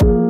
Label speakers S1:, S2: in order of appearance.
S1: you